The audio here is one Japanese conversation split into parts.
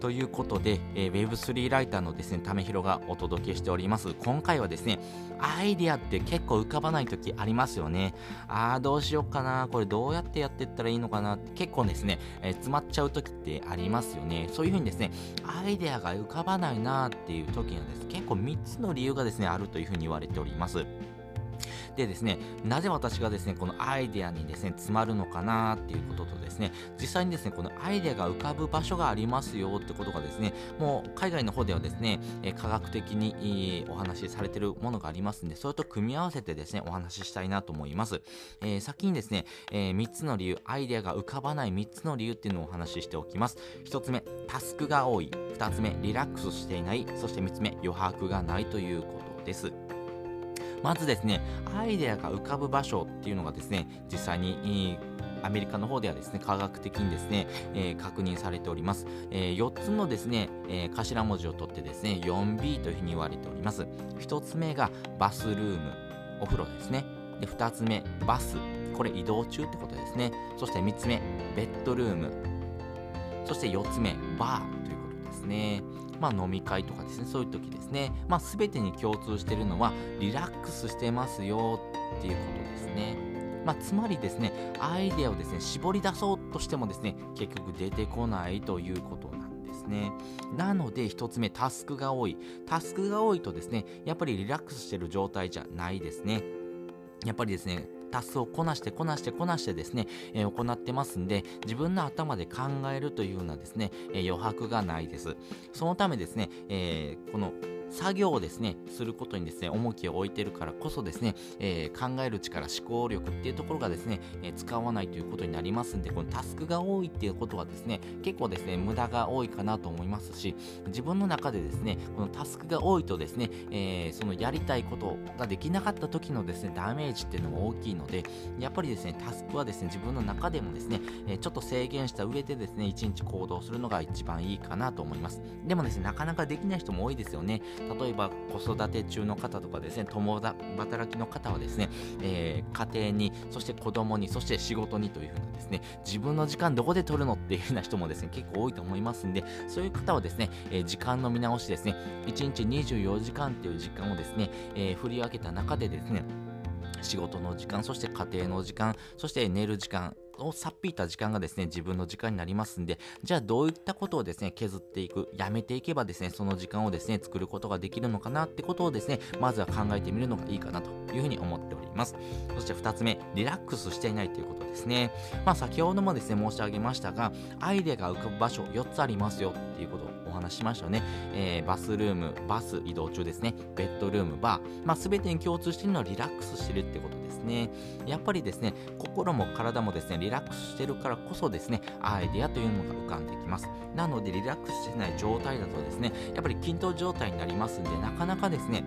ということで、えー、Web3 ライターのですね、ためひろがお届けしております。今回はですね、アイディアって結構浮かばない時ありますよね。あー、どうしようかな、これどうやってやっていったらいいのかなって結構ですね、えー、詰まっちゃう時ってありますよね。そういうふうにですね、アイデアが浮かばないなっていう時にはです、結構3つの理由がですね、あるというふうに言われております。でですね、なぜ私がですね、このアイデアにですね、詰まるのかなっていうこととですね、実際にですね、このアイデアが浮かぶ場所がありますよってことがですね、もう海外の方ではですね、科学的にお話しされてるものがありますんで、それと組み合わせてですね、お話ししたいなと思います。えー、先にですね、えー、3つの理由、アイデアが浮かばない3つの理由っていうのをお話ししておきます。1つ目、タスクが多い。2つ目、リラックスしていない。そして3つ目、余白がないということです。まずですね、アイデアが浮かぶ場所っていうのがですね、実際に、アメリカの方ではですね、科学的にですね、えー、確認されております。えー、4つのですね、えー、頭文字を取ってですね、4B というふうに言われております。1つ目がバスルーム、お風呂ですね。で、2つ目、バス、これ移動中ってことですね。そして3つ目、ベッドルーム。そして4つ目、バー。まあ、飲み会とかですね、そういう時ですね、まあ、全てに共通してるのは、リラックスしてますよっていうことですね。まあ、つまりですね、アイデアをですね、絞り出そうとしてもですね、結局出てこないということなんですね。なので、1つ目、タスクが多い。タスクが多いとですね、やっぱりリラックスしてる状態じゃないですね。やっぱりですね、タスをこなしてこなしてこなしてですね、えー、行ってますんで、自分の頭で考えるというようなですね、えー、余白がないです。そのためですね、えー、この作業をですね、することにですね、重きを置いてるからこそですね、えー、考える力、思考力っていうところがですね、えー、使わないということになりますんで、このタスクが多いっていうことはですね、結構ですね、無駄が多いかなと思いますし、自分の中でですね、このタスクが多いとですね、えー、そのやりたいことができなかった時のですね、ダメージっていうのも大きいので、やっぱりですね、タスクはですね、自分の中でもですね、えちょっと制限した上でですね、一日行動するのが一番いいかなと思います。でもですね、なかなかできない人も多いですよね。例えば子育て中の方とかですね共働きの方はですね、えー、家庭にそして子供にそして仕事にというふうなですね自分の時間どこで取るのっていうふうな人もですね結構多いと思いますんでそういう方はですね、えー、時間の見直しですね1日24時間っていう時間をですね、えー、振り分けた中でですね仕事の時間、そして家庭の時間、そして寝る時間、をさっぴいた時間がですね、自分の時間になりますんで、じゃあどういったことをですね、削っていく、やめていけばですね、その時間をですね、作ることができるのかなってことをですね、まずは考えてみるのがいいかなというふうに思っております。そして2つ目、リラックスしていないということですね。まあ先ほどもですね、申し上げましたが、アイデアが浮かぶ場所4つありますよっていうことお話しましたよね。えー、バスルーム、バス移動中ですね、ベッドルーム、バー、まあ全てに共通しているのはリラックスしてるってことですね。やっぱりですね、心も体もですね、リラックスしてるからこそですね、アイデアというのが浮かんできます。なので、リラックスしてない状態だとですね、やっぱり均等状態になりますんで、なかなかですね、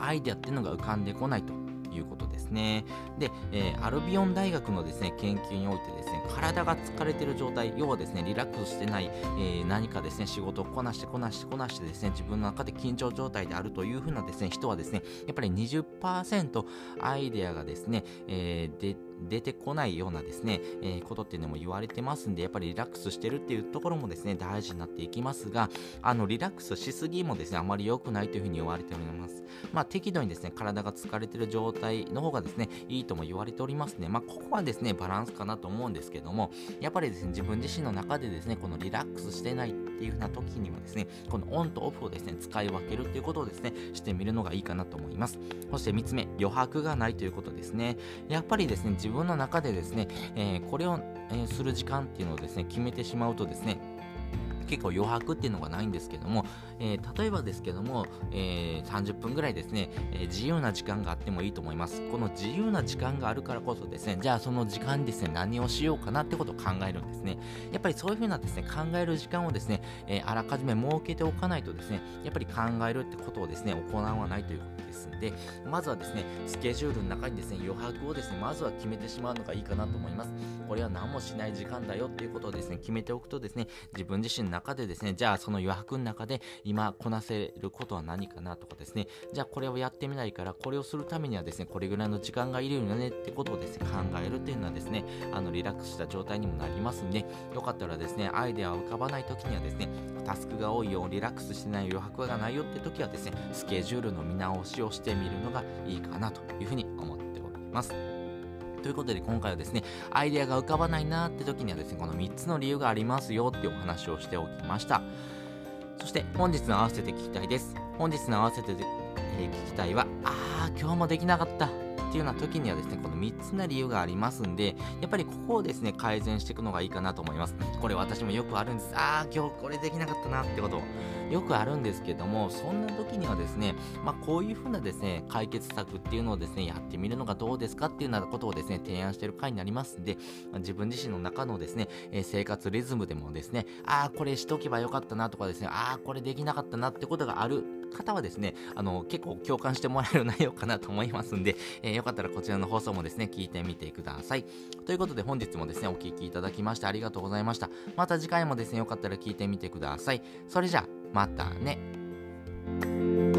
アイデアっていうのが浮かんでこないということですね。で、えー、アルビオン大学のですね、研究においてですね、体が疲れてる状態、要はですね、リラックスしてない、えー、何かですね、仕事をこなしてこなしてこなしてですね、自分の中で緊張状態であるというふうなですね、人はですね、やっぱり20%アイデアがですね、えー、で出てこないようなですね、えー、ことっていうのも言われてますんで、やっぱりリラックスしてるっていうところもですね、大事になっていきますが、あの、リラックスしすぎもですね、あまり良くないというふうに言われております。まあ、適度にですね、体が疲れてる状態の方がですね、いいとも言われておりますね。まあ、ここはですね、バランスかなと思うんですけども、やっぱりですね、自分自身の中でですね、このリラックスしてないっていうふうな時にはですね、このオンとオフをですね、使い分けるっていうことをですね、してみるのがいいかなと思います。そして3つ目、余白がないということですね。やっぱりですね、自分の中でですね、えー、これを、えー、する時間っていうのをですね、決めてしまうとですね、結構余白っていうのがないんですけども、えー、例えばですけども、えー、30分ぐらいですね、えー、自由な時間があってもいいと思います。この自由な時間があるからこそですねじゃあその時間にですね何をしようかなってことを考えるんですね。やっぱりそういうふうなですね考える時間をですね、えあらかじめ設けておかないとですねやっぱり考えるってことをですね行わないということですんでまずはですねスケジュールの中にですね余白をですねまずは決めてしまうのがいいかなと思います。これは何もしない時間だよっていうことをですね決めておくとですね自分自身の中でですねじゃあその余白の中で今こなせることは何かなとかですねじゃあこれをやってみないからこれをするためにはですねこれぐらいの時間がいるよねってことをですね考えるっていうのはですねあのリラックスした状態にもなりますんでよかったらですねアイデアを浮かばない時にはですねタスクが多いよリラックスしてない余白がないよって時はですねスケジュールの見直しをしてみるのがいいかなというふうに思っております。ということで今回はですね、アイデアが浮かばないなって時にはですね、この3つの理由がありますよっていうお話をしておきました。そして本日の合わせて聞きたいです。本日の合わせて、えー、聞きたいは、あー、今日もできなかった。っていうような時にはですね、この3つの理由がありますんで、やっぱりここをですね、改善していくのがいいかなと思います。これ私もよくあるんです。あー、今日これできなかったなってことよくあるんですけども、そんな時にはですね、まあ、こういうふうなですね、解決策っていうのをですね、やってみるのがどうですかっていうようなことをですね、提案している回になりますんで、まあ、自分自身の中のですね、えー、生活リズムでもですね、あー、これしとけばよかったなとかですね、あー、これできなかったなってことがある方はですね、あの、結構共感してもらえる内容かなと思いますんで、えー、よかったらこちらの放送もですね、聞いてみてください。ということで本日もですね、お聴きいただきましてありがとうございました。また次回もですね、よかったら聞いてみてください。それじゃあ、またね。